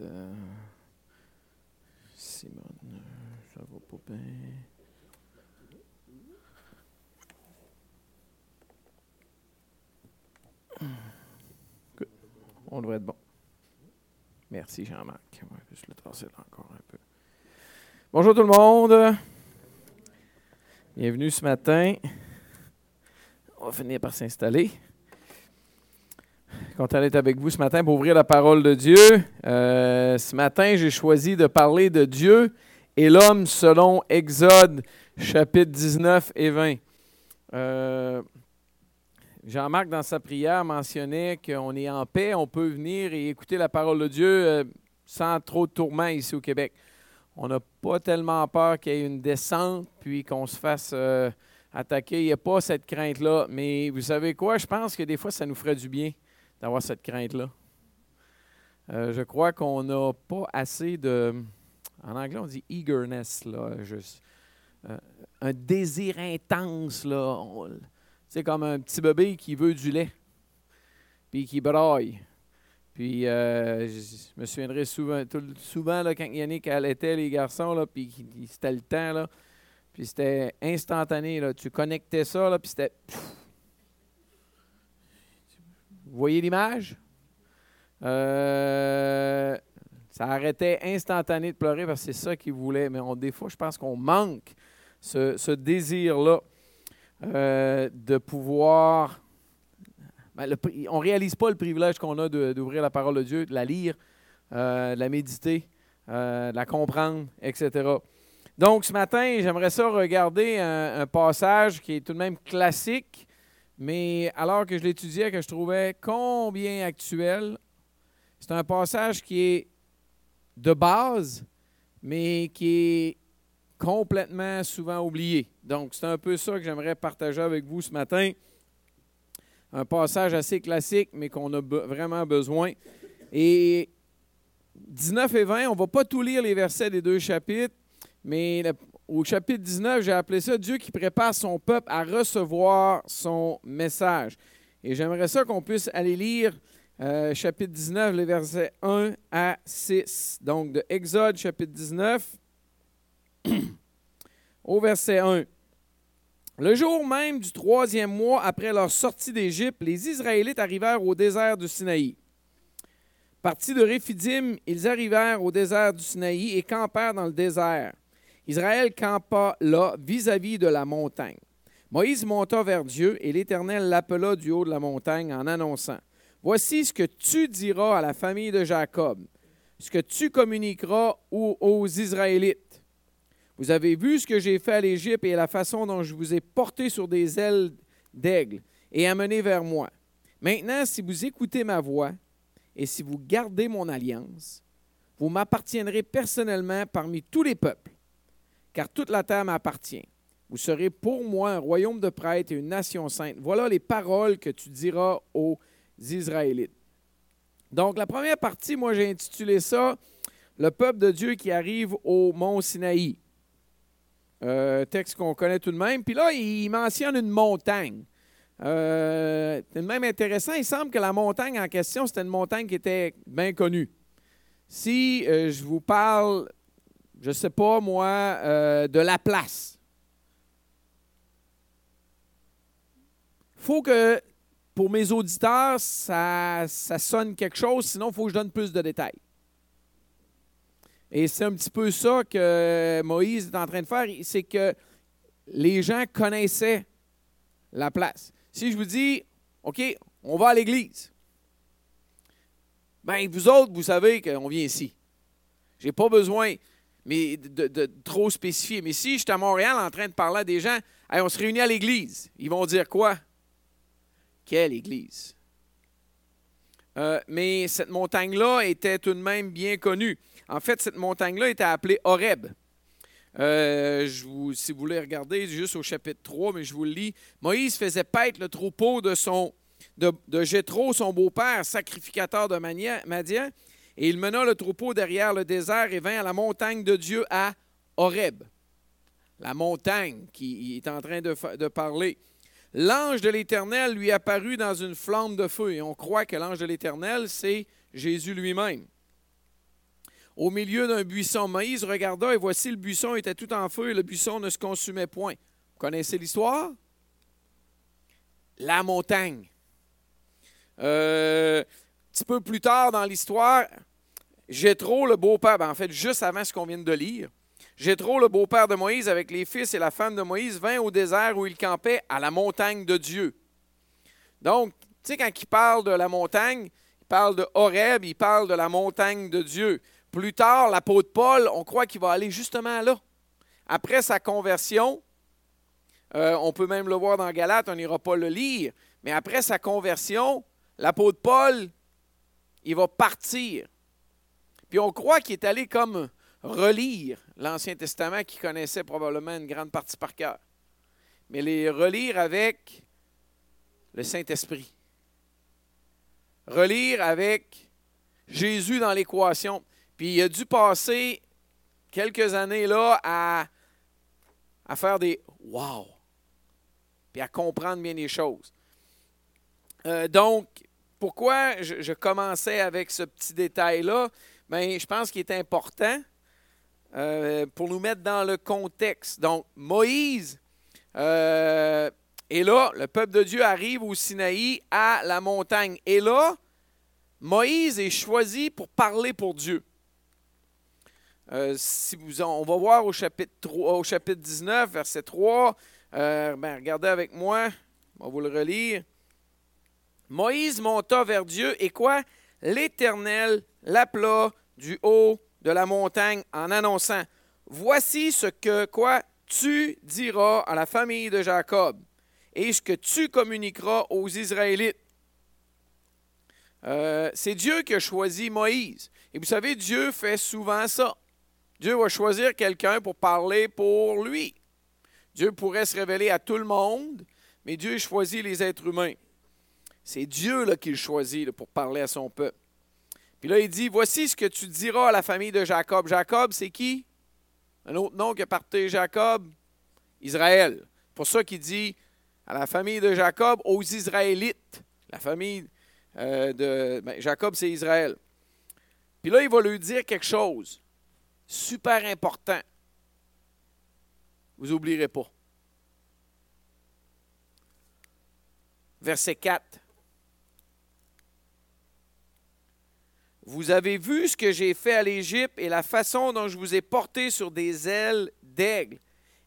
euh, Simone, ça va pas bien. On devrait être bon. Merci Jean-Marc. On va juste le tracer là encore un peu. Bonjour tout le monde. Bienvenue ce matin. On va finir par s'installer. Content d'être avec vous ce matin pour ouvrir la parole de Dieu. Euh, ce matin, j'ai choisi de parler de Dieu et l'homme selon Exode chapitre 19 et 20. Euh, Jean-Marc, dans sa prière, mentionnait qu'on est en paix, on peut venir et écouter la parole de Dieu euh, sans trop de tourments ici au Québec. On n'a pas tellement peur qu'il y ait une descente puis qu'on se fasse attaquer. Il n'y a pas cette crainte-là. Mais vous savez quoi? Je pense que des fois, ça nous ferait du bien d'avoir cette crainte-là. Euh, je crois qu'on n'a pas assez de. En anglais, on dit eagerness, là, juste, euh, un désir intense. Là. C'est comme un petit bébé qui veut du lait, puis qui braille. Puis euh, je me souviendrai souvent, souvent là, quand Yannick allaitait les garçons, là, puis c'était le temps, là, puis c'était instantané. Là, tu connectais ça, là, puis c'était. Vous voyez l'image? Euh, ça arrêtait instantané de pleurer parce que c'est ça qu'il voulait. Mais on, des fois, je pense qu'on manque ce, désir-là euh, de pouvoir. Ben, on ne réalise pas le privilège qu'on a d'ouvrir la parole de Dieu, de la lire, euh, de la méditer, de la comprendre, etc. Donc, ce matin, j'aimerais ça regarder un passage qui est tout de même classique, mais alors que je l'étudiais, que je trouvais combien actuel, c'est un passage qui est de base, mais qui est complètement souvent oublié. Donc, c'est un peu ça que j'aimerais partager avec vous ce matin. Un passage assez classique, mais qu'on a vraiment besoin. Et 19 et 20, on ne va pas tout lire les versets des deux chapitres, mais le- au chapitre 19, j'ai appelé ça Dieu qui prépare son peuple à recevoir son message. Et j'aimerais ça qu'on puisse aller lire euh, chapitre 19, les versets 1 à 6. Donc, de Exode, chapitre 19, au verset 1. Le jour même du troisième mois après leur sortie d'Égypte, les Israélites arrivèrent au désert du Sinaï. Partis de Réphidim, ils arrivèrent au désert du Sinaï et campèrent dans le désert. Israël campa là, vis-à-vis de la montagne. Moïse monta vers Dieu et l'Éternel l'appela du haut de la montagne en annonçant Voici ce que tu diras à la famille de Jacob, ce que tu communiqueras aux, Israélites. Vous avez vu ce que j'ai fait à l'Égypte et la façon dont je vous ai porté sur des ailes d'aigle et amené vers moi. Maintenant, si vous écoutez ma voix et si vous gardez mon alliance, vous m'appartiendrez personnellement parmi tous les peuples, car toute la terre m'appartient. Vous serez pour moi un royaume de prêtres et une nation sainte. Voilà les paroles que tu diras aux Israélites. Donc, la première partie, moi, j'ai intitulé ça Le peuple de Dieu qui arrive au mont Sinaï. Euh, texte qu'on connaît tout de même. Puis là, il mentionne une montagne. Euh, c'est même intéressant. Il semble que la montagne en question, c'était une montagne qui était bien connue. Si euh, je vous parle, je ne sais pas moi, euh, de la place, faut que pour mes auditeurs, ça, ça sonne quelque chose, sinon il faut que je donne plus de détails. Et c'est un petit peu ça que Moïse est en train de faire, c'est que les gens connaissaient la place. Si je vous dis, OK, on va à l'église, bien, vous autres, vous savez qu'on vient ici. Je n'ai pas besoin mais de, trop spécifier. Mais si je suis à Montréal en train de parler à des gens, on se réunit à l'église, ils vont dire quoi? Quelle église? Euh, mais cette montagne-là était tout de même bien connue. En fait, cette montagne-là était appelée Horeb. Euh, si vous voulez regarder juste au chapitre 3, mais je vous le lis. Moïse faisait paître le troupeau de, son, de, Jéthro, son beau-père, sacrificateur de Madian, et il mena le troupeau derrière le désert et vint à la montagne de Dieu à Horeb. La montagne qui est en train de, parler. L'ange de l'Éternel lui apparut dans une flamme de feu. Et on croit que l'ange de l'Éternel, c'est Jésus lui-même. au milieu d'un buisson. Moïse regarda et voici le buisson était tout en feu et le buisson ne se consumait point. Vous connaissez l'histoire? La montagne. Euh, petit peu plus tard dans l'histoire, Jétro, le beau-père, ben, en fait, juste avant ce qu'on vient de lire, Jétro, le beau-père de Moïse, avec les fils et la femme de Moïse, vint au désert où il campait, à la montagne de Dieu. Donc, tu sais, quand il parle de la montagne, il parle de Horeb, il parle de la montagne de Dieu. Plus tard, l'apôtre Paul, on croit qu'il va aller justement là. Après sa conversion, euh, on peut même le voir dans Galate, on n'ira pas le lire, mais après sa conversion, l'apôtre Paul, il va partir. Puis on croit qu'il est allé comme relire l'Ancien Testament qu'il connaissait probablement une grande partie par cœur, mais les relire avec le Saint-Esprit. Relire avec Jésus dans l'équation. Puis il a dû passer quelques années là à, à faire des wow, puis à comprendre bien les choses. Euh, donc, pourquoi je, commençais avec ce petit détail-là? Bien, je pense qu'il est important euh, pour nous mettre dans le contexte. Donc, Moïse euh, est là, le peuple de Dieu arrive au Sinaï à la montagne. Et là, Moïse est choisi pour parler pour Dieu. Euh, si vous, on va voir au chapitre, 3, au chapitre 19, verset 3. Euh, ben, regardez avec moi, on va vous le relire. Moïse monta vers Dieu et quoi? L'Éternel l'appela du haut de la montagne en annonçant Voici ce que quoi tu diras à la famille de Jacob et ce que tu communiqueras aux Israélites. Euh, c'est Dieu qui a choisi Moïse. Et vous savez, Dieu fait souvent ça. Dieu va choisir quelqu'un pour parler pour lui. Dieu pourrait se révéler à tout le monde, mais Dieu choisit les êtres humains. C'est Dieu là, qui le choisit pour parler à son peuple. Puis là, il dit, voici ce que tu diras à la famille de Jacob. Jacob, c'est qui? Un autre nom que partait Jacob? Israël. Pour ça qu'il dit à la famille de Jacob, aux Israélites. La famille euh, de ben, Jacob, c'est Israël. Puis là, il va lui dire quelque chose super important. Vous n'oublierez pas. Verset 4. Vous avez vu ce que j'ai fait à l'Égypte et la façon dont je vous ai porté sur des ailes d'aigle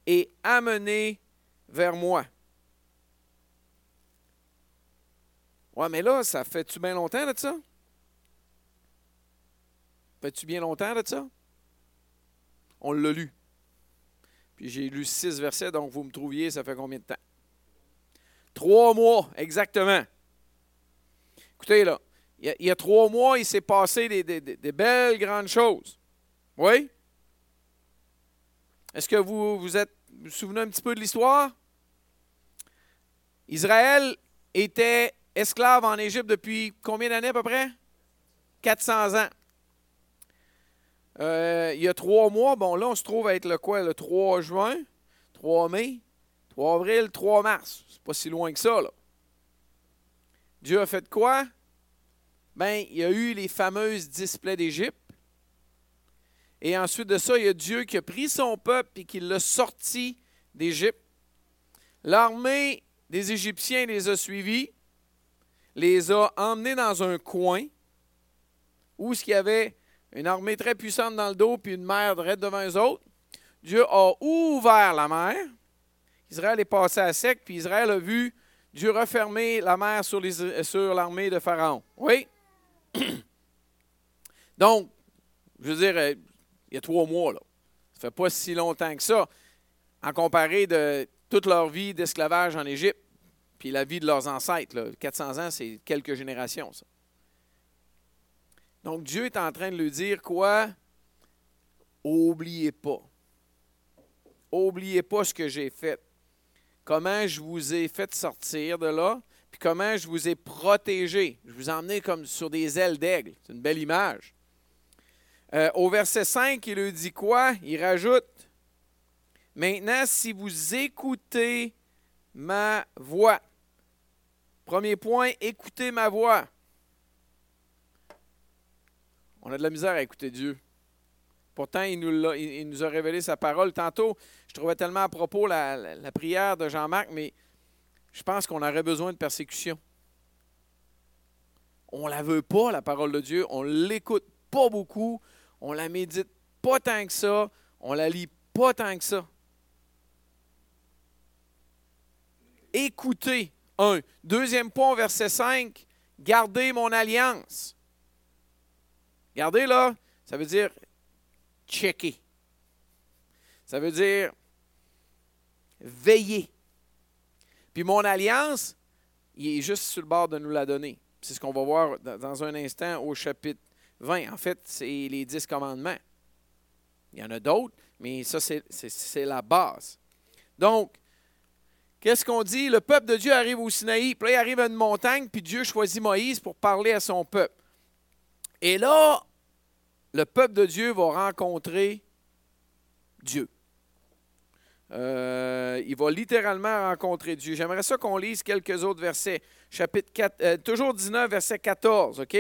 et amené vers moi. Ouais, mais là, ça fait-tu bien longtemps de ça? Fait-tu bien longtemps de ça? On l'a lu. Puis j'ai lu six versets, donc vous me trouviez, ça fait combien de temps? Trois mois, exactement. Écoutez, là, il y a, trois mois, il s'est passé des, belles grandes choses. Oui? Est-ce que vous vous êtes souvenez un petit peu de l'histoire? Israël était esclave en Égypte depuis combien d'années à peu près? 400 ans. Euh, il y a trois mois, bon là, on se trouve à être le quoi? Le 3 juin, 3 mai, 3 avril, 3 mars. C'est pas si loin que ça, là. Dieu a fait quoi? Ben, il y a eu les fameuses displays d'Égypte. Et ensuite de ça, il y a Dieu qui a pris son peuple et qui l'a sorti d'Égypte. L'armée des Égyptiens les a suivis, les a emmenés dans un coin où il y avait une armée très puissante dans le dos, puis une mer droite devant eux autres. Dieu a ouvert la mer. Israël est passé à sec, puis Israël a vu Dieu refermer la mer sur, l'armée de Pharaon. Oui? Donc, je veux dire, euh, il y a trois mois, là. Ça fait pas si longtemps que ça, en comparé de toute leur vie d'esclavage en Égypte, puis la vie de leurs ancêtres. 400 ans, c'est quelques générations. Donc Dieu est en train de lui dire quoi? Oubliez pas. Oubliez pas ce que j'ai fait. Comment je vous ai fait sortir de là, puis comment je vous ai protégé. Je vous ai emmené comme sur des ailes d'aigle. C'est une belle image. Euh, au verset 5, il lui dit quoi? Il rajoute Maintenant, si vous écoutez ma voix. Premier point, écoutez ma voix. On a de la misère à écouter Dieu. Pourtant, il nous, a révélé sa parole. Tantôt, je trouvais tellement à propos la prière de Jean-Marc, mais je pense qu'on aurait besoin de persécution. On la veut pas, la parole de Dieu. On l'écoute pas beaucoup. On la médite pas tant que ça. On la lit pas tant que ça. Écoutez. Un. Deuxième point, verset 5. Gardez mon alliance. Gardez là, ça veut dire checker. Ça veut dire veiller. Puis mon alliance, il est juste sur le bord de nous la donner. C'est ce qu'on va voir dans- un instant au chapitre 20. En fait, c'est les dix commandements. Il y en a d'autres, mais ça, c'est la base. Donc, qu'est-ce qu'on dit? Le peuple de Dieu arrive au Sinaï, puis là, il arrive à une montagne, puis Dieu choisit Moïse pour parler à son peuple. Et là, le peuple de Dieu va rencontrer Dieu. Euh, il va littéralement rencontrer Dieu. J'aimerais ça qu'on lise quelques autres versets. Chapitre 4, euh, toujours 19, verset 14, OK?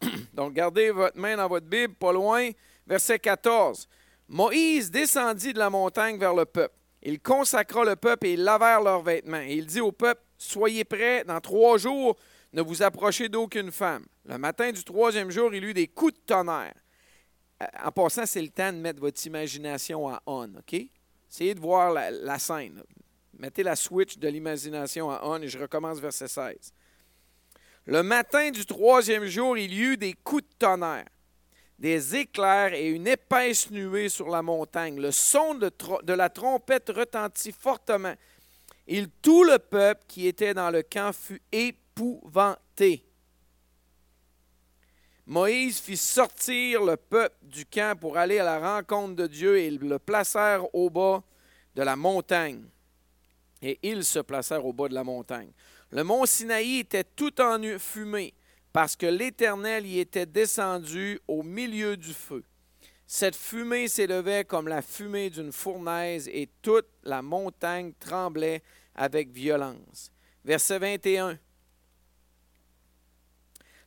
Donc, gardez votre main dans votre Bible, pas loin. Verset 14. Moïse descendit de la montagne vers le peuple. Il consacra le peuple et ils lavèrent leurs vêtements. Et il dit au peuple, Soyez prêts, dans trois jours, ne vous approchez d'aucune femme. Le matin du troisième jour, il eut des coups de tonnerre. Euh, En passant, c'est le temps de mettre votre imagination à on, OK? Essayez de voir la, scène. Mettez la switch de l'imagination à on et je recommence verset 16. Le matin du troisième jour, il y eut des coups de tonnerre, des éclairs et une épaisse nuée sur la montagne. Le son de, de la trompette retentit fortement. Et tout le peuple qui était dans le camp fut épouvanté. Moïse fit sortir le peuple du camp pour aller à la rencontre de Dieu et ils le placèrent au bas de la montagne. Et ils se placèrent au bas de la montagne. Le mont Sinaï était tout en fumée parce que l'Éternel y était descendu au milieu du feu. Cette fumée s'élevait comme la fumée d'une fournaise et toute la montagne tremblait avec violence. Verset 21.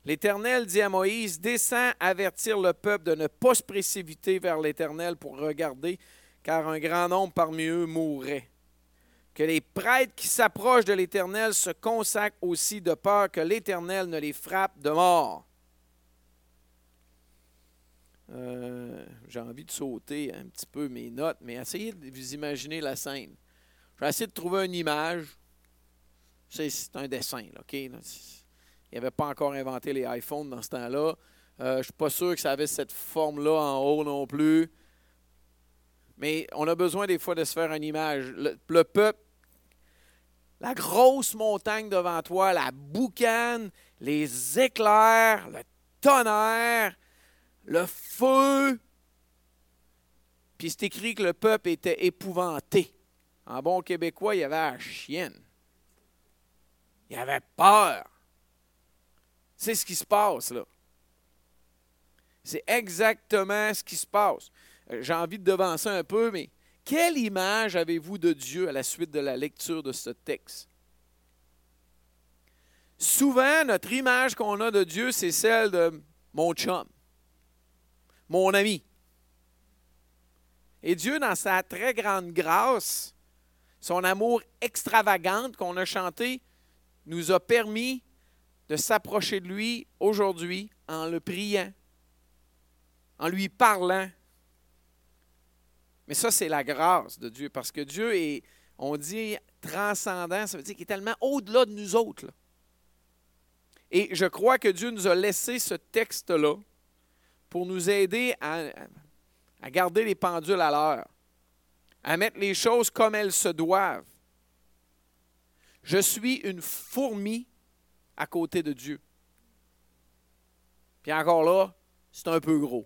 L'Éternel dit à Moïse, descends avertir le peuple de ne pas se précipiter vers l'Éternel pour regarder, car un grand nombre parmi eux mourrait. Que les prêtres qui s'approchent de l'Éternel se consacrent aussi de peur que l'Éternel ne les frappe de mort. Euh, J'ai envie de sauter un petit peu mes notes, mais essayez de vous imaginer la scène. Je vais essayer de trouver une image. C'est un dessin, là, OK? Il n'y avait pas encore inventé les iPhones dans ce temps-là. Euh, je ne suis pas sûr que ça avait cette forme-là en haut non plus. Mais on a besoin des fois de se faire une image. Le, le peuple, la grosse montagne devant toi, la boucane, les éclairs, le tonnerre, le feu. Puis c'est écrit que le peuple était épouvanté. En bon québécois, il y avait la chienne. Il avait peur. C'est ce qui se passe là. C'est exactement ce qui se passe. Euh, J'ai envie de devancer un peu, mais quelle image avez-vous de Dieu à la suite de la lecture de ce texte? Souvent, notre image qu'on a de Dieu, c'est celle de mon chum, mon ami. Et Dieu, dans sa très grande grâce, son amour extravagant qu'on a chanté, nous a permis de s'approcher de lui aujourd'hui en le priant, en lui parlant. Mais ça, c'est la grâce de Dieu, parce que Dieu est, on dit, transcendant, ça veut dire qu'il est tellement au-delà de nous autres. Et je crois que Dieu nous a laissé ce texte-là pour nous aider à garder les pendules à l'heure, à mettre les choses comme elles se doivent. Je suis une fourmi à côté de Dieu. Puis encore là, c'est un peu gros.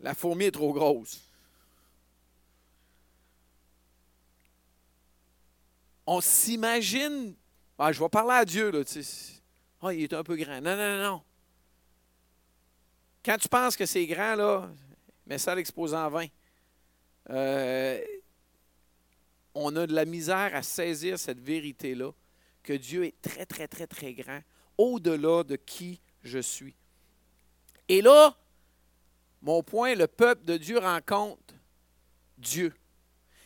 La fourmi est trop grosse. On s'imagine. Ah, je vais parler à Dieu, là. Ah, il est un peu grand. Non, non, non, non. Quand tu penses que c'est grand, là, mets ça à l'exposant 20. Euh, on a de la misère à saisir cette vérité-là, que Dieu est très, très, très, très grand, au-delà de qui je suis. Et là, mon point, le peuple de Dieu rencontre Dieu.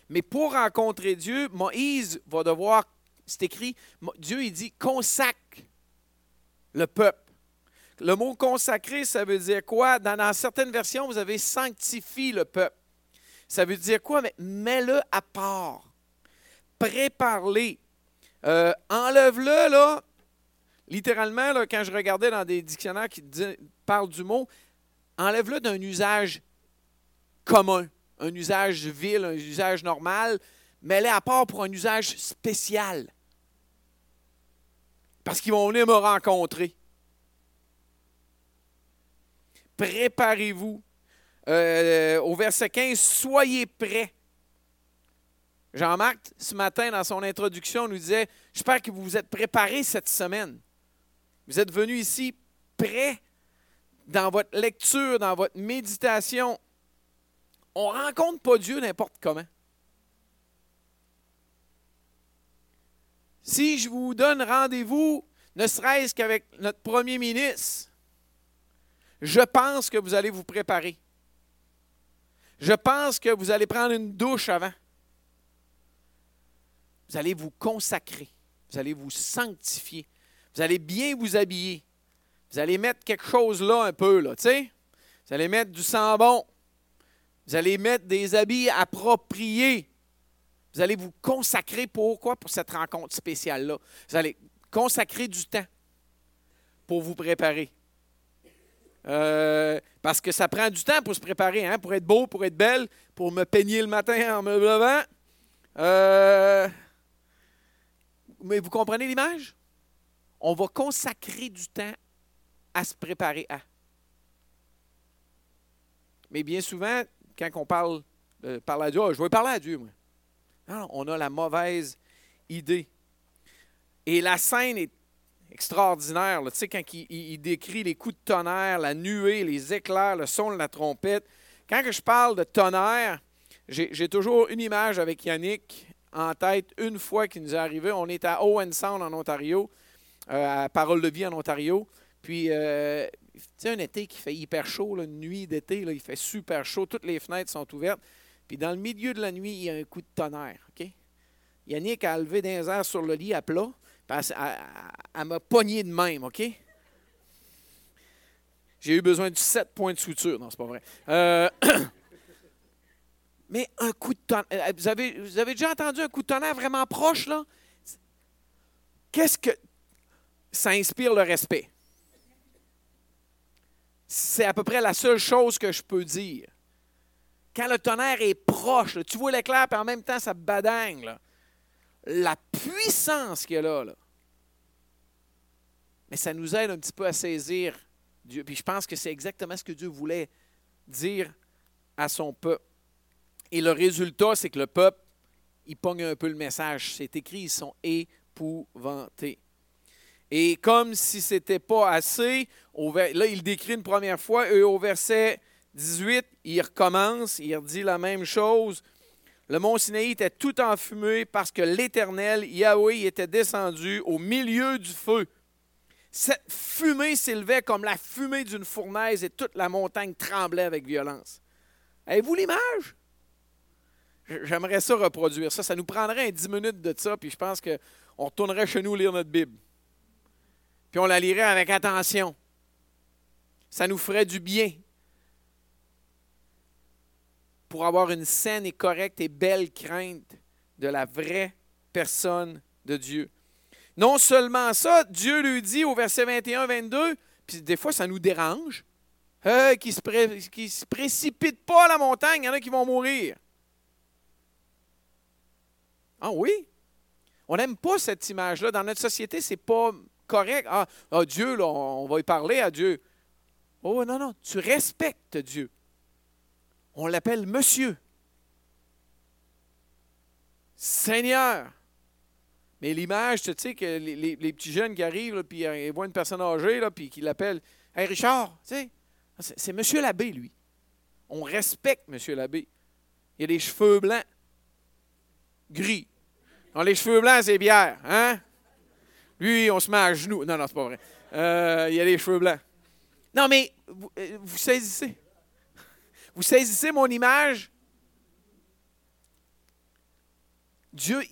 Mais pour rencontrer Dieu, Moïse va devoir, c'est écrit, Dieu il dit consacre le peuple. Le mot consacrer, ça veut dire quoi? Dans, certaines versions, vous avez sanctifie le peuple. Ça veut dire quoi? Mais mets-le à part. Prépare-les. Euh, enlève-le, là. Littéralement, là, quand je regardais dans des dictionnaires qui parlent du mot, enlève-le d'un usage commun, un usage vil, un usage normal, mets-le à part pour un usage spécial. Parce qu'ils vont venir me rencontrer. Préparez-vous. Euh, au verset 15, soyez prêts. Jean-Marc, ce matin, dans son introduction, nous disait J'espère que vous vous êtes préparés cette semaine. Vous êtes venus ici prêts dans votre lecture, dans votre méditation. On ne rencontre pas Dieu n'importe comment. Si je vous donne rendez-vous, ne serait-ce qu'avec notre premier ministre, je pense que vous allez vous préparer. Je pense que vous allez prendre une douche avant. Vous allez vous consacrer. Vous allez vous sanctifier. Vous allez bien vous habiller. Vous allez mettre quelque chose là un peu, là, tu sais. Vous allez mettre du sang bon. Vous allez mettre des habits appropriés. Vous allez vous consacrer pourquoi? Pour cette rencontre spéciale-là. Vous allez consacrer du temps pour vous préparer. Euh, parce que ça prend du temps pour se préparer, hein, pour être beau, pour être belle, pour me peigner le matin en me levant. Euh, mais vous comprenez l'image? On va consacrer du temps à se préparer à. Mais bien souvent, quand on parle, euh, parle à Dieu, ah, je veux parler à Dieu, moi. On a la mauvaise idée. Et la scène est extraordinaire. Tu sais, quand il, décrit les coups de tonnerre, la nuée, les éclairs, le son de la trompette. Quand je parle de tonnerre, j'ai toujours une image avec Yannick en tête une fois qu'il nous est arrivé. On est à Owen Sound en Ontario, euh, à Parole de vie en Ontario. Puis, euh, tu un été qui fait hyper chaud, une nuit d'été, il fait super chaud, toutes les fenêtres sont ouvertes. Puis, dans le milieu de la nuit, il y a un coup de tonnerre. Yannick a levé des airs sur le lit à plat. Elle, m'a pogné de même, OK? J'ai eu besoin de sept points de suture. Non, c'est pas vrai. Euh, mais un coup de tonnerre. Euh, vous avez, vous avez déjà entendu un coup de tonnerre vraiment proche, là? Qu'est-ce que. Ça inspire le respect. C'est à peu près la seule chose que je peux dire. Quand le tonnerre est proche, tu vois l'éclair, puis en même temps, ça badagne. Là la puissance qu'il y a là, là. Mais ça nous aide un petit peu à saisir Dieu. Puis je pense que c'est exactement ce que Dieu voulait dire à son peuple. Et le résultat, c'est que le peuple, il pogne un peu le message. C'est écrit, ils sont épouvantés. Et comme si ce n'était pas assez, là, il décrit une première fois, et au verset 18, il recommence, il redit la même chose. Le mont Sinaï était tout enfumé parce que l'Éternel, Yahweh, était descendu au milieu du feu. Cette fumée s'élevait comme la fumée d'une fournaise et toute la montagne tremblait avec violence. Avez-vous l'image? J'aimerais ça reproduire ça. Ça nous prendrait 10 minutes de ça, puis je pense qu'on retournerait chez nous lire notre Bible. Puis on la lirait avec attention. Ça nous ferait du bien pour avoir une saine et correcte et belle crainte de la vraie personne de Dieu. Non seulement ça, Dieu lui dit au verset 21-22, puis des fois ça nous dérange, euh, qu'il ne se, précipite pas à la montagne, il y en a qui vont mourir. Ah oui? On n'aime pas cette image-là. Dans notre société, ce n'est pas correct. Ah, ah Dieu, là, on va y parler à Dieu. Oh non, non, tu respectes Dieu on l'appelle monsieur. Seigneur. Mais l'image, tu sais, que les, petits jeunes qui arrivent, puis ils voient une personne âgée, là, puis qui l'appellent Hey Richard, tu sais, c'est monsieur l'abbé, lui. On respecte monsieur l'abbé. Il a des cheveux blancs, gris. les cheveux blancs, c'est bière, hein? Lui, on se met à genoux. Non, non, c'est pas vrai. Euh, il a les cheveux blancs. Non, mais vous, euh, saisissez. Vous saisissez mon image? Dieu,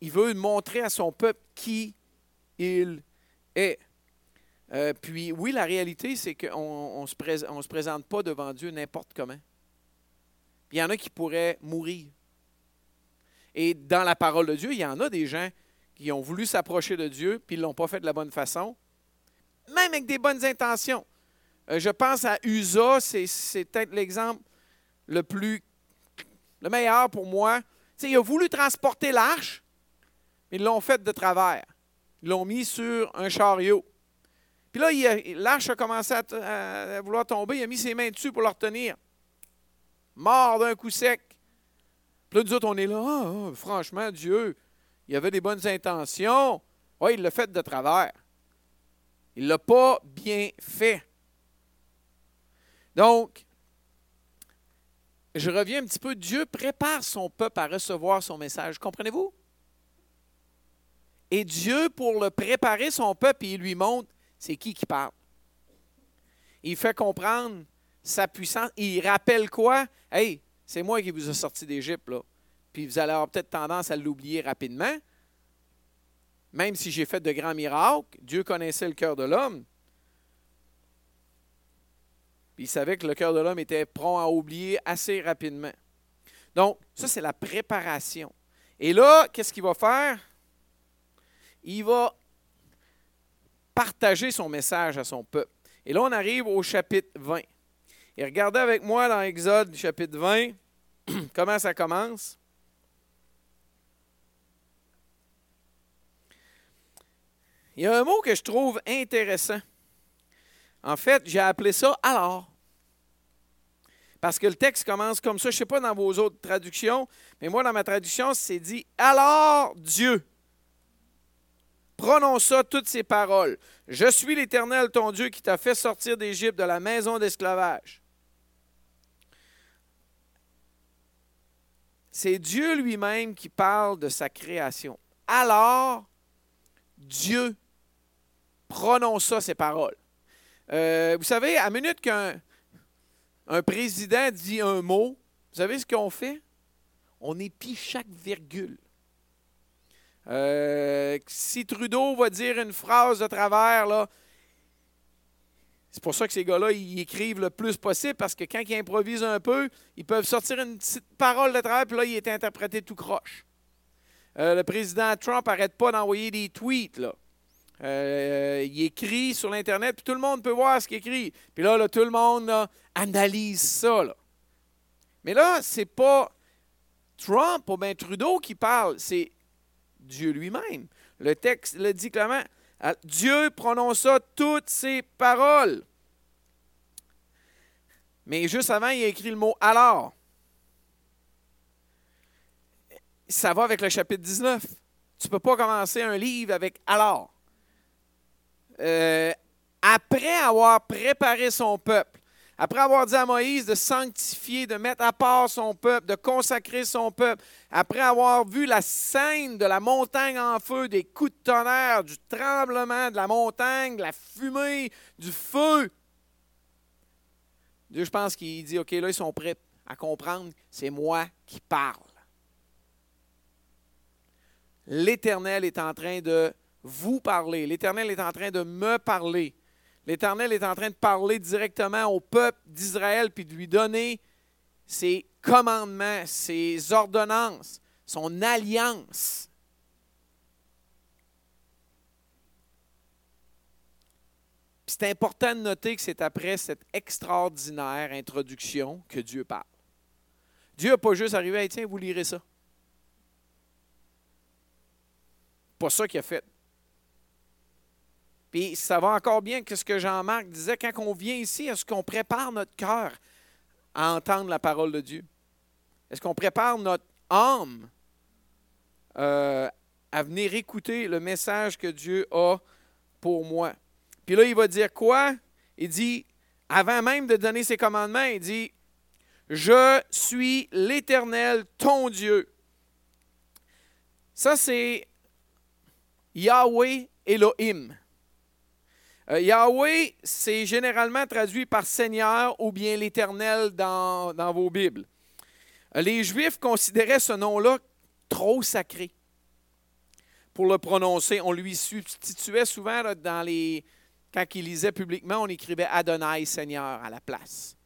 il, veut montrer à son peuple qui il est. Euh, puis oui, la réalité, c'est qu'on ne se, présente pas devant Dieu n'importe comment. Il y en a qui pourraient mourir. Et dans la parole de Dieu, il y en a des gens qui ont voulu s'approcher de Dieu, puis ils ne l'ont pas fait de la bonne façon, même avec des bonnes intentions. Euh, je pense à Usa, c'est, peut-être l'exemple le plus, le meilleur pour moi. Il a voulu transporter l'arche, mais ils l'ont fait de travers. Ils l'ont mis sur un chariot. Puis là, l'arche a commencé à, vouloir tomber. Il a mis ses mains dessus pour le retenir. Mort d'un coup sec. Puis là, nous on est là. Ah, ah, franchement, Dieu, il avait des bonnes intentions. Oui, il l'a fait de travers. Il ne l'a pas bien fait. Donc, je reviens un petit peu. Dieu prépare son peuple à recevoir son message. Comprenez-vous? Et Dieu, pour le préparer son peuple, il lui montre c'est qui qui parle. Il fait comprendre sa puissance. Il rappelle quoi? Hey, c'est moi qui vous ai sorti d'Égypte, là. Puis vous allez avoir peut-être tendance à l'oublier rapidement. Même si j'ai fait de grands miracles, Dieu connaissait le cœur de l'homme. Puis il savait que le cœur de l'homme était prompt à oublier assez rapidement. Donc, ça, c'est la préparation. Et là, qu'est-ce qu'il va faire? Il va partager son message à son peuple. Et là, on arrive au chapitre 20. Et regardez avec moi dans Exode chapitre 20, comment ça commence? Il y a un mot que je trouve intéressant. En fait, j'ai appelé ça alors. Parce que le texte commence comme ça. Je ne sais pas dans vos autres traductions, mais moi, dans ma traduction, c'est dit Alors Dieu prononça toutes ces paroles. Je suis l'Éternel, ton Dieu, qui t'a fait sortir d'Égypte, de la maison d'esclavage. C'est Dieu lui-même qui parle de sa création. Alors, Dieu prononça ces paroles. Euh, vous savez, à minute qu'un un président dit un mot, vous savez ce qu'on fait? On épie chaque virgule. Euh, si Trudeau va dire une phrase de travers, là, c'est pour ça que ces gars-là, ils écrivent le plus possible, parce que quand ils improvisent un peu, ils peuvent sortir une petite parole de travers, puis là, il est interprété tout croche. Euh, le président Trump n'arrête pas d'envoyer des tweets, là. Euh, il écrit sur l'Internet, puis tout le monde peut voir ce qu'il écrit. Puis là, tout le monde analyse ça. là. Mais là, c'est pas Trump ou bien Trudeau qui parle, c'est Dieu lui-même. Le texte le dit clairement. Ah, Dieu prononça toutes ces paroles. Mais juste avant, il a écrit le mot alors. Ça va avec le chapitre 19. Tu ne peux pas commencer un livre avec alors. Euh, après avoir préparé son peuple, après avoir dit à Moïse de sanctifier, de mettre à part son peuple, de consacrer son peuple, après avoir vu la scène de la montagne en feu, des coups de tonnerre, du tremblement de la montagne, de la fumée, du feu, Dieu, je pense qu'il dit, OK, là, ils sont prêts à comprendre, c'est moi qui parle. L'Éternel est en train de vous parler. L'Éternel est en train de me parler. L'Éternel est en train de parler directement au peuple d'Israël puis de lui donner ses commandements, ses ordonnances, son alliance. C'est important de noter que c'est après cette extraordinaire introduction que Dieu parle. Dieu n'a pas juste arrivé à tiens, vous lirez ça. Pas ça qu'il a fait. Puis ça va encore bien que ce que Jean-Marc disait, quand on vient ici, est-ce qu'on prépare notre cœur à entendre la parole de Dieu? Est-ce qu'on prépare notre âme euh, à venir écouter le message que Dieu a pour moi? Puis là, il va dire quoi? Il dit, avant même de donner ses commandements, il dit, Je suis l'Éternel, ton Dieu. Ça, c'est Yahweh Elohim. Euh, Yahweh, c'est généralement traduit par Seigneur ou bien l'Éternel dans, vos Bibles. Euh, les Juifs considéraient ce nom-là trop sacré pour le prononcer. On lui substituait souvent dans les. Quand il lisait publiquement, on écrivait Adonai Seigneur à la place.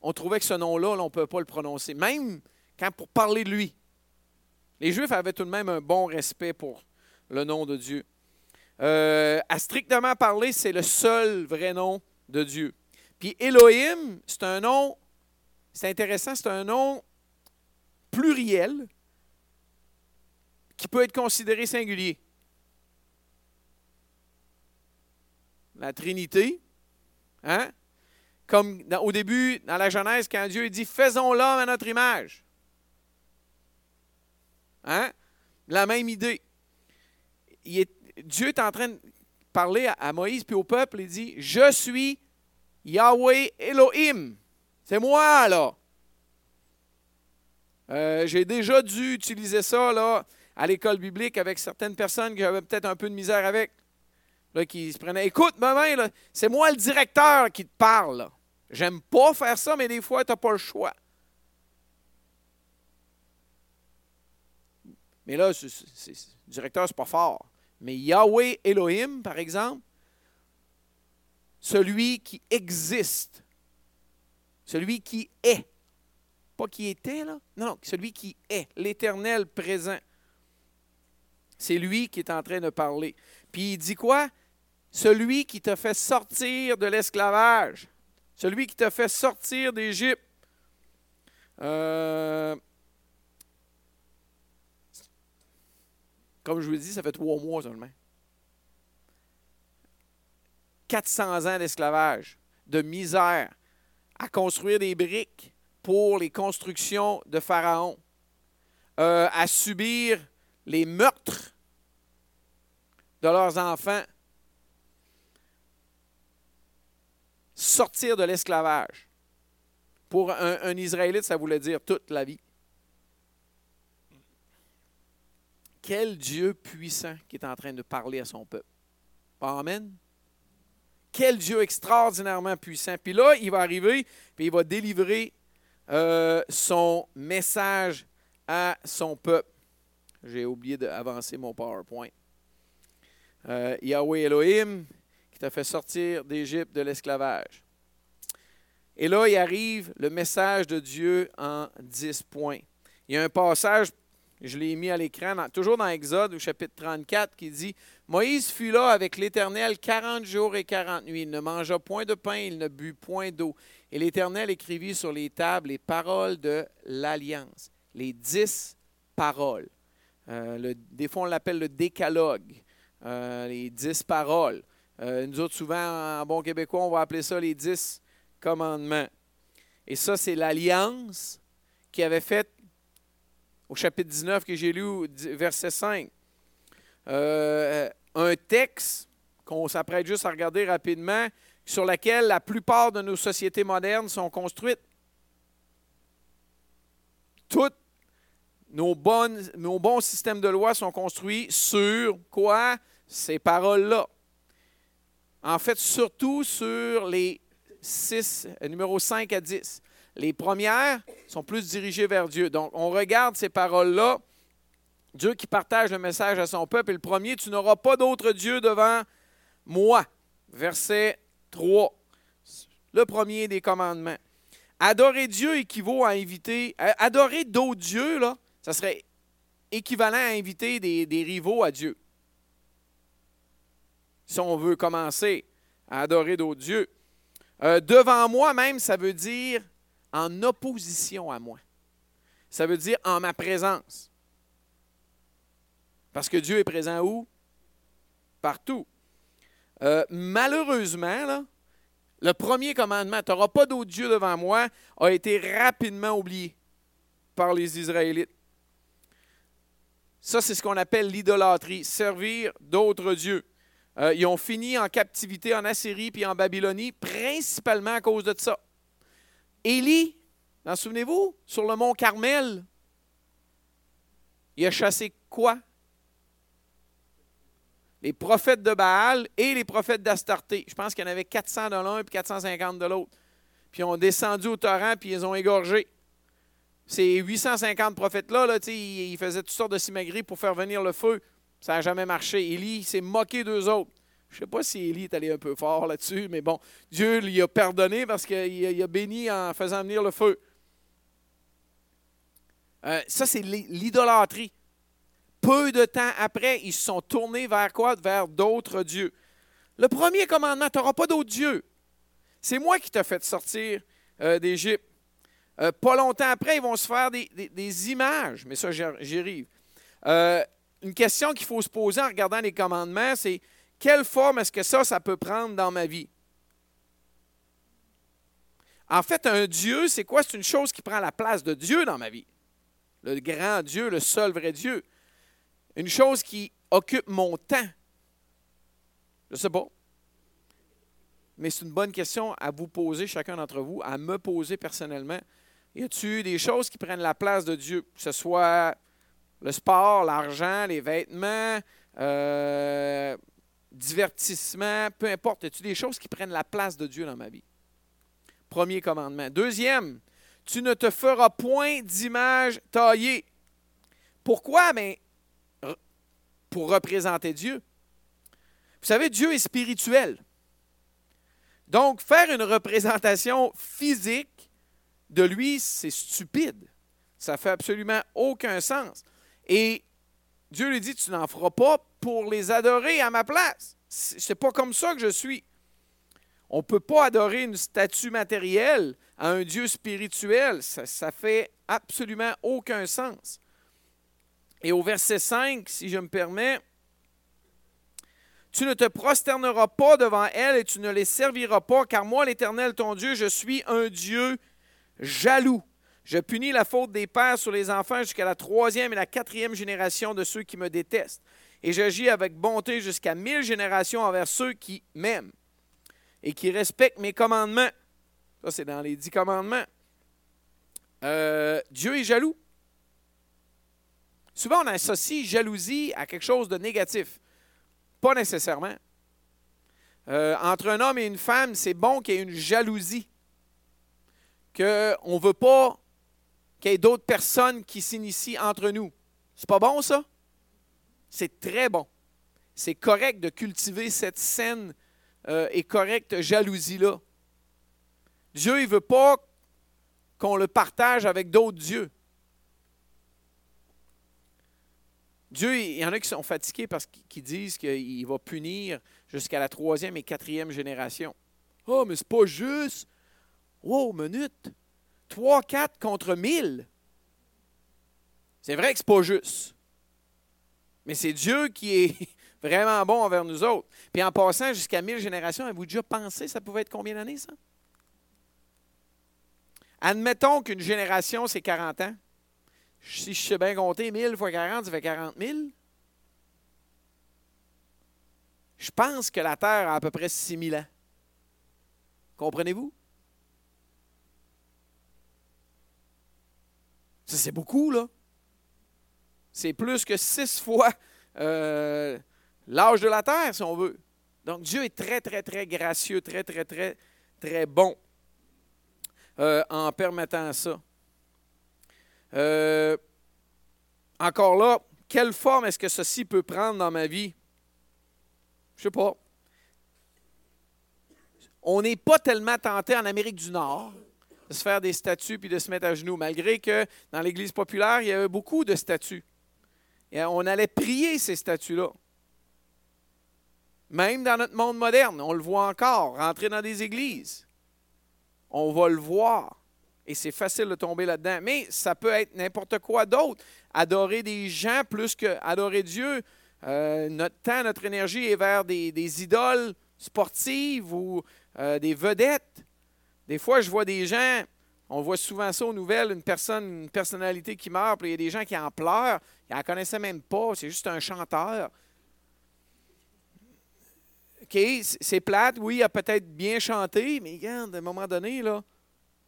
On trouvait que ce nom-là, on ne peut pas le prononcer, même quand pour parler de lui. Les Juifs avaient tout de même un bon respect pour le nom de Dieu. Euh, à strictement parler, c'est le seul vrai nom de Dieu. Puis Elohim, c'est un nom, c'est intéressant, c'est un nom pluriel qui peut être considéré singulier. La Trinité, hein? comme au début, dans la Genèse, quand Dieu dit Faisons l'homme à notre image. Hein? La même idée. Dieu est en train de parler à, Moïse puis au peuple et dit Je suis Yahweh Elohim. C'est moi, là. Euh, j'ai déjà dû utiliser ça là, à l'école biblique avec certaines personnes que j'avais peut-être un peu de misère avec. Là, qui se prenaient Écoute, maman, c'est moi le directeur qui te parle. J'aime pas faire ça, mais des fois, tu n'as pas le choix. Mais là, le directeur, c'est pas fort. Mais Yahweh Elohim, par exemple, celui qui existe, celui qui est, pas qui était, là, non, celui qui est, l'éternel présent. C'est lui qui est en train de parler. Puis il dit quoi? Celui qui t'a fait sortir de l'esclavage, celui qui t'a fait sortir d'Égypte. Euh, Comme je vous dit, ça fait trois mois seulement. 400 ans d'esclavage, de misère, à construire des briques pour les constructions de Pharaon, euh, à subir les meurtres de leurs enfants, sortir de l'esclavage. Pour un Israélite, ça voulait dire toute la vie. Quel Dieu puissant qui est en train de parler à son peuple. Amen. Quel Dieu extraordinairement puissant. Puis là, il va arriver, puis il va délivrer euh, son message à son peuple. J'ai oublié d'avancer mon PowerPoint. Euh, Yahweh Elohim, qui t'a fait sortir d'Égypte de l'esclavage. Et là, il arrive le message de Dieu en dix points. Il y a un passage je l'ai mis à l'écran, toujours dans Exode, au chapitre 34, qui dit Moïse fut là avec l'Éternel quarante jours et quarante nuits. Il ne mangea point de pain, il ne but point d'eau. Et l'Éternel écrivit sur les tables les paroles de l'Alliance, les dix paroles. Euh, des fois, on l'appelle le décalogue, euh, les dix paroles. Euh, nous autres, souvent, en bon québécois, on va appeler ça les dix commandements. Et ça, c'est l'alliance qui avait fait au chapitre 19 que j'ai lu, verset 5. Euh, un texte qu'on s'apprête juste à regarder rapidement, sur lequel la plupart de nos sociétés modernes sont construites. Tous nos, bonnes, nos bons systèmes de loi sont construits sur quoi? Ces paroles-là. En fait, surtout sur les 6, numéros 5 à 10. Les premières sont plus dirigées vers Dieu. Donc, on regarde ces paroles-là. Dieu qui partage le message à son peuple. Et le premier, tu n'auras pas d'autre Dieu devant moi. Verset 3. Le premier des commandements. Adorer Dieu équivaut à inviter. Adorer d'autres dieux, là, ça serait équivalent à inviter des, rivaux à Dieu. Si on veut commencer à adorer d'autres dieux. Euh, devant moi même, ça veut dire en opposition à moi. Ça veut dire en ma présence. Parce que Dieu est présent où? Partout. Euh, malheureusement, le premier commandement, tu n'auras pas d'autre Dieu devant moi, a été rapidement oublié par les Israélites. Ça, c'est ce qu'on appelle l'idolâtrie, servir d'autres dieux. Euh, ils ont fini en captivité en Assyrie puis en Babylonie, principalement à cause de ça. Élie, vous souvenez-vous, sur le mont les prophètes de Baal et les prophètes d'Astarté. Je pense qu'il y en avait 400 de l'un et 450 de l'autre. Puis ils ont descendu au torrent puis ils ont égorgé. Ces 850 prophètes-là, là, ils faisaient toutes sortes de simagrées pour faire venir le feu. Ça n'a jamais marché. Élie s'est moqué d'eux autres. Je ne sais pas si Élie est allé un peu fort là-dessus, mais bon, Dieu lui a pardonné parce qu'il a béni en faisant venir le feu. Euh, ça, c'est l'idolâtrie. Peu de temps après, ils se sont tournés vers quoi? Vers d'autres dieux. Le premier commandement, tu n'auras pas d'autres dieux. C'est moi qui t'ai fait sortir euh, d'Égypte. Euh, pas longtemps après, ils vont se faire des, images, mais ça, j'y arrive. une question qu'il faut se poser en regardant les commandements, c'est quelle forme est-ce que ça, ça peut prendre dans ma vie? En fait, un Dieu, c'est quoi? C'est une chose qui prend la place de Dieu dans ma vie. Le grand Dieu, le seul vrai Dieu. Une chose qui occupe mon temps. Je ne sais pas. Mais c'est une bonne question à vous poser, chacun d'entre vous, à me poser personnellement. Y a-t-il des choses qui prennent la place de Dieu? Que ce soit le sport, l'argent, les vêtements, euh, divertissement, peu importe. A-t-il des choses qui prennent la place de Dieu dans ma vie? Premier commandement. Deuxième, tu ne te feras point d'image taillée. Pourquoi? Mais ben, pour représenter Dieu. Vous savez, Dieu est spirituel. Donc, faire une représentation physique de lui, c'est stupide. Ça fait absolument aucun sens. Et Dieu lui dit, tu n'en feras pas pour les adorer à ma place. C'est pas comme ça que je suis. On ne peut pas adorer une statue matérielle à un Dieu spirituel. Ça, ne fait absolument aucun sens. Et au verset 5, si je me permets, tu ne te prosterneras pas devant elles et tu ne les serviras pas, car moi, l'Éternel, ton Dieu, je suis un Dieu jaloux. Je punis la faute des pères sur les enfants jusqu'à la troisième et la quatrième génération de ceux qui me détestent. Et j'agis avec bonté jusqu'à mille générations envers ceux qui m'aiment et qui respectent mes commandements. Ça, c'est dans les dix commandements. Euh, Dieu est jaloux. Souvent, on associe jalousie à quelque chose de négatif. Pas nécessairement. Euh, entre un homme et une femme, c'est bon qu'il y ait une jalousie. Qu'on ne veut pas qu'il y ait d'autres personnes qui s'initient entre nous. C'est pas bon, ça? C'est très bon. C'est correct de cultiver cette saine euh, et correcte jalousie-là. Dieu, il ne veut pas qu'on le partage avec d'autres dieux. Dieu, il y en a qui sont fatigués parce qu'ils disent qu'il va punir jusqu'à la troisième et quatrième génération. Oh, mais c'est pas juste. Wow, minute. Trois, quatre contre mille. C'est vrai que c'est pas juste. Mais c'est Dieu qui est vraiment bon envers nous autres. Puis en passant jusqu'à mille générations, avez-vous déjà pensé ça pouvait être combien d'années, ça? Admettons qu'une génération, c'est 40 ans. Si je sais bien compter, 1000 fois 40, ça fait 40 000. Je pense que la Terre a à peu près 6000 ans. Comprenez-vous? Ça, c'est beaucoup, là. C'est plus que six fois euh, l'âge de la terre, si on veut. Donc, Dieu est très, très, très gracieux, très, très, très, très bon euh, en permettant ça. Euh, encore là, quelle forme est-ce que ceci peut prendre dans ma vie? Je ne sais pas. On n'est pas tellement tenté en Amérique du Nord de se faire des statues puis de se mettre à genoux, malgré que dans l'Église populaire, il y avait beaucoup de statues. On allait prier ces statues-là. Même dans notre monde moderne, on le voit encore, rentrer dans des églises. On va le voir. Et c'est facile de tomber là-dedans. Mais ça peut être n'importe quoi d'autre. Adorer des gens plus que adorer Dieu. Euh, notre temps, notre énergie est vers des, idoles sportives ou euh, des vedettes. Des fois, je vois des gens, on voit souvent ça aux nouvelles, une personne, une personnalité qui meurt, puis il y a des gens qui en pleurent, ils n'en connaissaient même pas, c'est juste un chanteur. OK, c'est plate, oui, il a peut-être bien chanté, mais regarde, à un moment donné,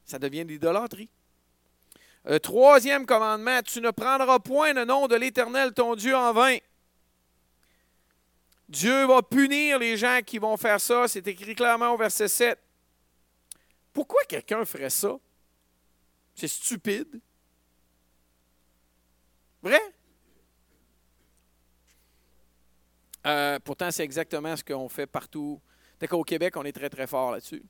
ça devient de l'idolâtrie. Euh, troisième commandement, tu ne prendras point le nom de l'Éternel ton Dieu en vain. Dieu va punir les gens qui vont faire ça. C'est écrit clairement au verset 7. Pourquoi quelqu'un ferait ça? C'est stupide. Vrai? Euh, pourtant, c'est exactement ce qu'on fait partout. Dès qu'au Québec, on est très, très fort là-dessus.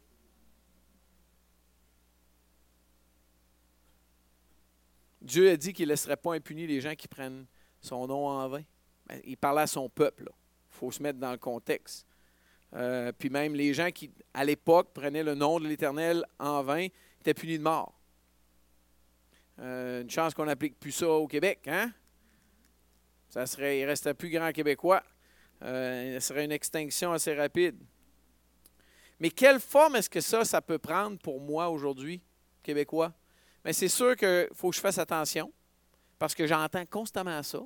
Dieu a dit qu'il ne laisserait pas impunis les gens qui prennent son nom en vain. Ben, il parlait à son peuple. Il faut se mettre dans le contexte. Euh, puis même les gens qui, à l'époque, prenaient le nom de l'Éternel en vain étaient punis de mort. Euh, une chance qu'on n'applique plus ça au Québec, hein? Ça serait, il ne restait plus grand Québécois. Euh, ce serait une extinction assez rapide. Mais quelle forme est-ce que ça, ça peut prendre pour moi aujourd'hui, Québécois? Mais c'est sûr qu'il faut que je fasse attention parce que j'entends constamment ça.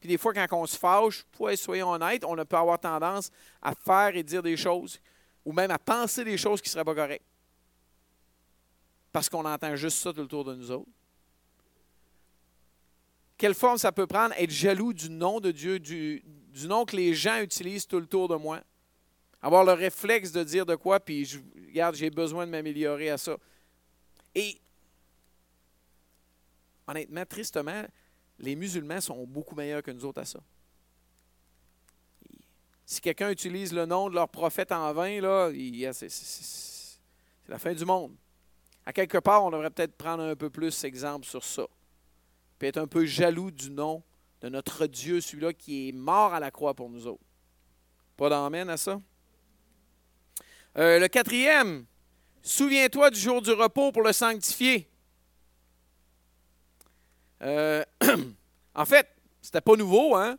Puis des fois, quand on se fâche, soyons honnêtes, on peut avoir tendance à faire et dire des choses ou même à penser des choses qui ne seraient pas correctes. Parce qu'on entend juste ça tout autour de nous autres. Quelle forme ça peut prendre? Être jaloux du nom de Dieu, du, nom que les gens utilisent tout autour de moi. Avoir le réflexe de dire de quoi, puis je, regarde, j'ai besoin de m'améliorer à ça. Et honnêtement, tristement, les musulmans sont beaucoup meilleurs que nous autres à ça. Si quelqu'un utilise le nom de leur prophète en vain, là, c'est la fin du monde. À quelque part, on devrait peut-être prendre un peu plus exemple sur ça. Puis être un peu jaloux du nom de notre Dieu, celui-là qui est mort à la croix pour nous autres. Pas d'amène à ça? Euh, le quatrième, souviens-toi du jour du repos pour le sanctifier. Euh, en fait, c'était pas nouveau, hein?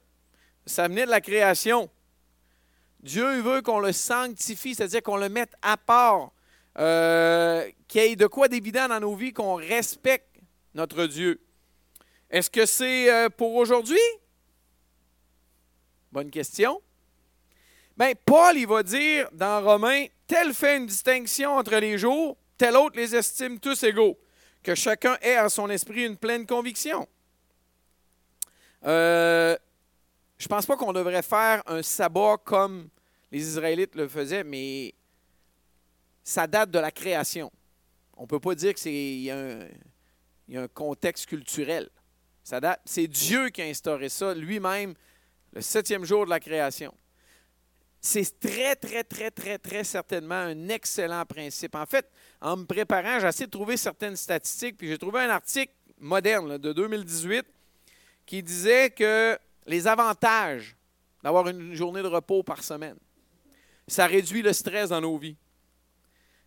Ça venait de la création. Dieu veut qu'on le sanctifie, c'est-à-dire qu'on le mette à part, euh, qu'il y ait de quoi d'évident dans nos vies, qu'on respecte notre Dieu. Est-ce que c'est euh, pour aujourd'hui? Bonne question. Bien, Paul, il va dire dans Romains, tel fait une distinction entre les jours, tel autre les estime tous égaux, que chacun ait en son esprit une pleine conviction. Euh, je ne pense pas qu'on devrait faire un sabbat comme les Israélites le faisaient, mais ça date de la création. On ne peut pas dire qu'il y, a un contexte culturel. C'est Dieu qui a instauré ça lui-même le septième jour de la création. C'est très, très, très, très, très certainement un excellent principe. En fait, en me préparant, j'ai essayé de trouver certaines statistiques, puis j'ai trouvé un article moderne de 2018 qui disait que les avantages d'avoir une journée de repos par semaine, ça réduit le stress dans nos vies.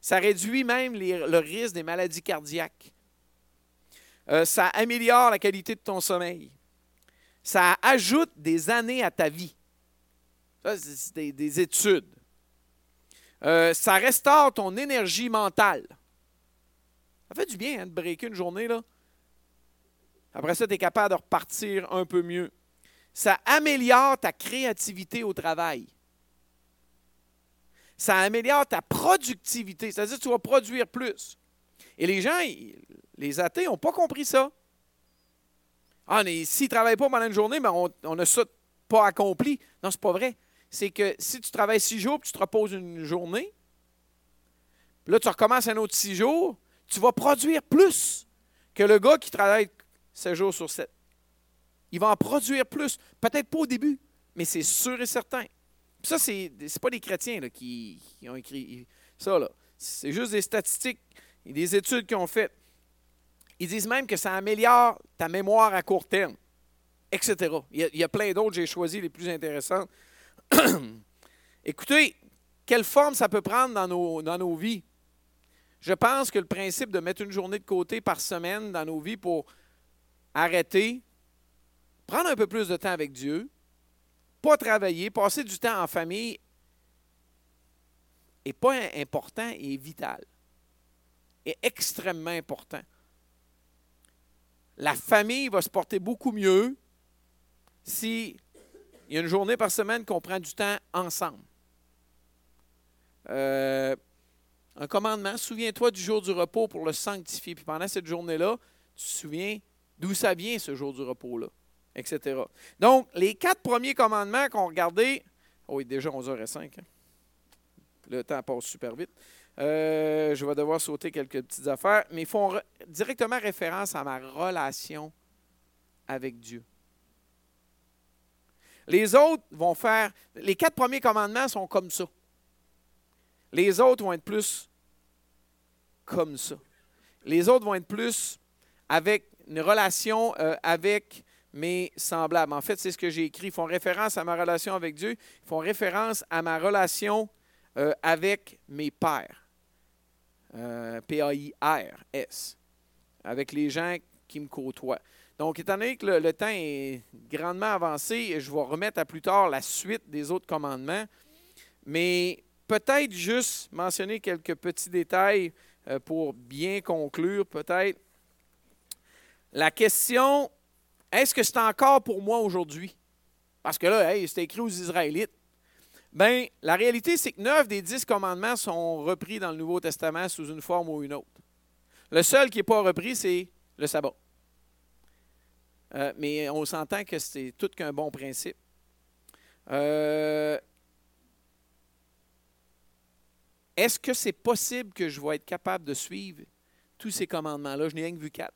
Ça réduit même le risque des maladies cardiaques. Euh, ça améliore la qualité de ton sommeil. Ça ajoute des années à ta vie. Ça, c'est des, études. Euh, ça restaure ton énergie mentale. Ça fait du bien hein, de breaker une journée. Là. Après ça, tu es capable de repartir un peu mieux. Ça améliore ta créativité au travail. Ça améliore ta productivité, c'est-à-dire que tu vas produire plus. Et les gens, les athées n'ont pas compris ça. Ah, s'ils ne travaillent pas pendant une journée, mais on, on a ça pas accompli. Non, c'est pas vrai. C'est que si tu travailles six jours tu te reposes une journée, là, tu recommences un autre six jours, tu vas produire plus que le gars qui travaille sept jours sur sept. Il va en produire plus. Peut-être pas au début, mais c'est sûr et certain. Ça, c'est n'est pas des chrétiens qui, ont écrit ça. C'est juste des statistiques et des études qu'ils ont faites. Ils disent même que ça améliore ta mémoire à court terme, etc. Il y a, plein d'autres, j'ai choisi les plus intéressantes. Écoutez, quelle forme ça peut prendre dans nos, dans nos vies? Je pense que le principe de mettre une journée de côté par semaine dans nos vies pour arrêter, prendre un peu plus de temps avec Dieu, pas travailler, passer du temps en famille est pas important et vital. Est extrêmement important la famille va se porter beaucoup mieux si il y a une journée par semaine qu'on prend du temps ensemble. Euh, un commandement, souviens-toi du jour du repos pour le sanctifier. Puis pendant cette journée-là, tu te souviens d'où ça vient ce jour du repos-là. Etc. Donc, les quatre premiers commandements qu'on regardait, oh, déjà 11h05. Hein. Le temps passe super vite. Euh, je vais devoir sauter quelques petites affaires, mais ils font directement référence à ma relation avec Dieu. Les autres vont faire. Les quatre premiers commandements sont comme ça. Les autres vont être plus comme ça. Les autres vont être plus avec une relation euh, avec mes semblables. En fait, c'est ce que j'ai écrit. Ils font référence à ma relation avec Dieu. Ils font référence à ma relation euh, avec mes pères. Euh, P-A-I-R-S. Avec les gens qui me côtoient. Donc, étant donné que le, temps est grandement avancé, je vais remettre à plus tard la suite des autres commandements. Mais peut-être juste mentionner quelques petits détails euh, pour bien conclure, peut-être. La question, est-ce que c'est encore pour moi aujourd'hui? Parce que là, hey, c'est écrit aux Israélites. Bien, la réalité, c'est que neuf des dix commandements sont repris dans le Nouveau Testament sous une forme ou une autre. Le seul qui n'est pas repris, c'est le sabbat. Euh, mais on s'entend que c'est tout qu'un bon principe. Euh, est-ce que c'est possible que je vais être capable de suivre tous ces commandements-là? Je n'ai rien que vu quatre.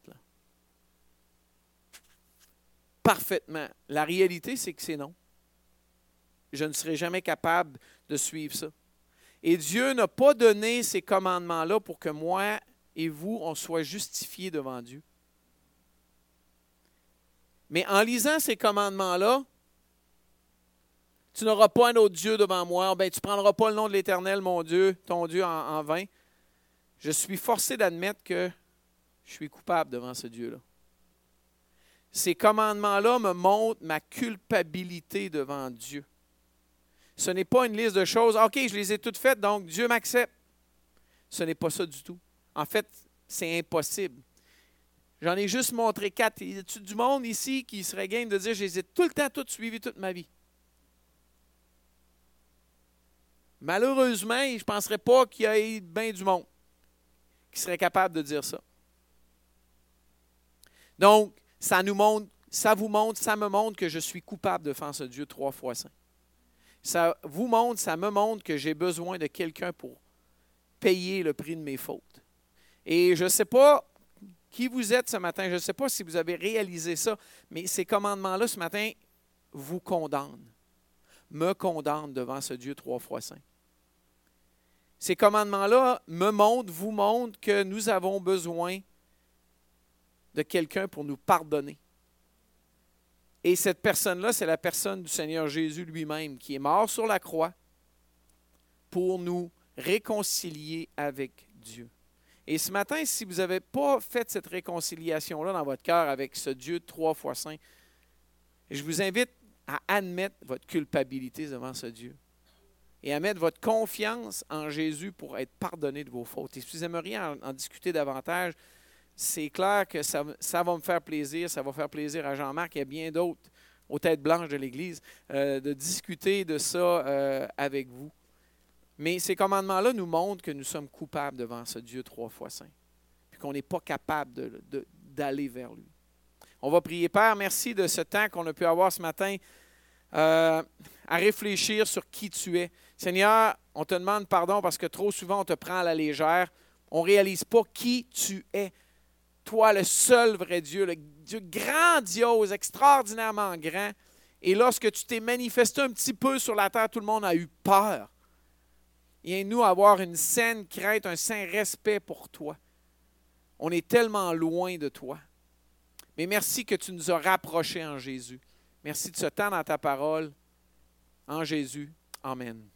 La réalité, c'est que c'est non. Je ne serai jamais capable de suivre ça. Et Dieu n'a pas donné ces commandements-là pour que moi et vous, on soit justifiés devant Dieu. Mais en lisant ces commandements-là, tu n'auras pas un autre Dieu devant moi, ben, tu ne prendras pas le nom de l'Éternel, mon Dieu, ton Dieu, en, vain. Je suis forcé d'admettre que je suis coupable devant ce Dieu-là. Ces commandements-là me montrent ma culpabilité devant Dieu. Ce n'est pas une liste de choses, OK, je les ai toutes faites, donc Dieu m'accepte. Ce n'est pas ça du tout. En fait, c'est impossible. J'en ai juste montré quatre. Y a du monde ici qui serait game de dire, je les ai tout le temps toutes suivies toute ma vie? Malheureusement, je ne penserais pas qu'il y ait bien du monde qui serait capable de dire ça. Donc, ça nous montre, ça vous montre, ça me montre que je suis coupable de faire ce Dieu trois fois saint. Ça vous montre, ça me montre que j'ai besoin de quelqu'un pour payer le prix de mes fautes. Et je ne sais pas qui vous êtes ce matin. Je ne sais pas si vous avez réalisé ça, mais ces commandements-là ce matin vous condamnent, me condamnent devant ce Dieu trois fois saint. Ces commandements-là me montrent, vous montrent que nous avons besoin de quelqu'un pour nous pardonner. Et cette personne-là, c'est la personne du Seigneur Jésus lui-même qui est mort sur la croix pour nous réconcilier avec Dieu. Et ce matin, si vous n'avez pas fait cette réconciliation-là dans votre cœur avec ce Dieu trois fois saint, je vous invite à admettre votre culpabilité devant ce Dieu et à mettre votre confiance en Jésus pour être pardonné de vos fautes. Et si vous aimeriez en, discuter davantage, c'est clair que ça, va me faire plaisir, ça va faire plaisir à Jean-Marc et à bien d'autres aux têtes blanches de l'Église euh, de discuter de ça euh, avec vous. Mais ces commandements-là nous montrent que nous sommes coupables devant ce Dieu trois fois saint, puis qu'on n'est pas capable d'aller vers lui. On va prier, Père, merci de ce temps qu'on a pu avoir ce matin euh, à réfléchir sur qui tu es. Seigneur, on te demande pardon parce que trop souvent on te prend à la légère. On ne réalise pas qui tu es. Toi, le seul vrai Dieu, le Dieu grandiose, extraordinairement grand. Et lorsque tu t'es manifesté un petit peu sur la terre, tout le monde a eu peur et nous avoir une saine crainte, un saint respect pour toi. On est tellement loin de toi. Mais merci que tu nous as rapprochés en Jésus. Merci de ce temps dans ta parole. En Jésus. Amen.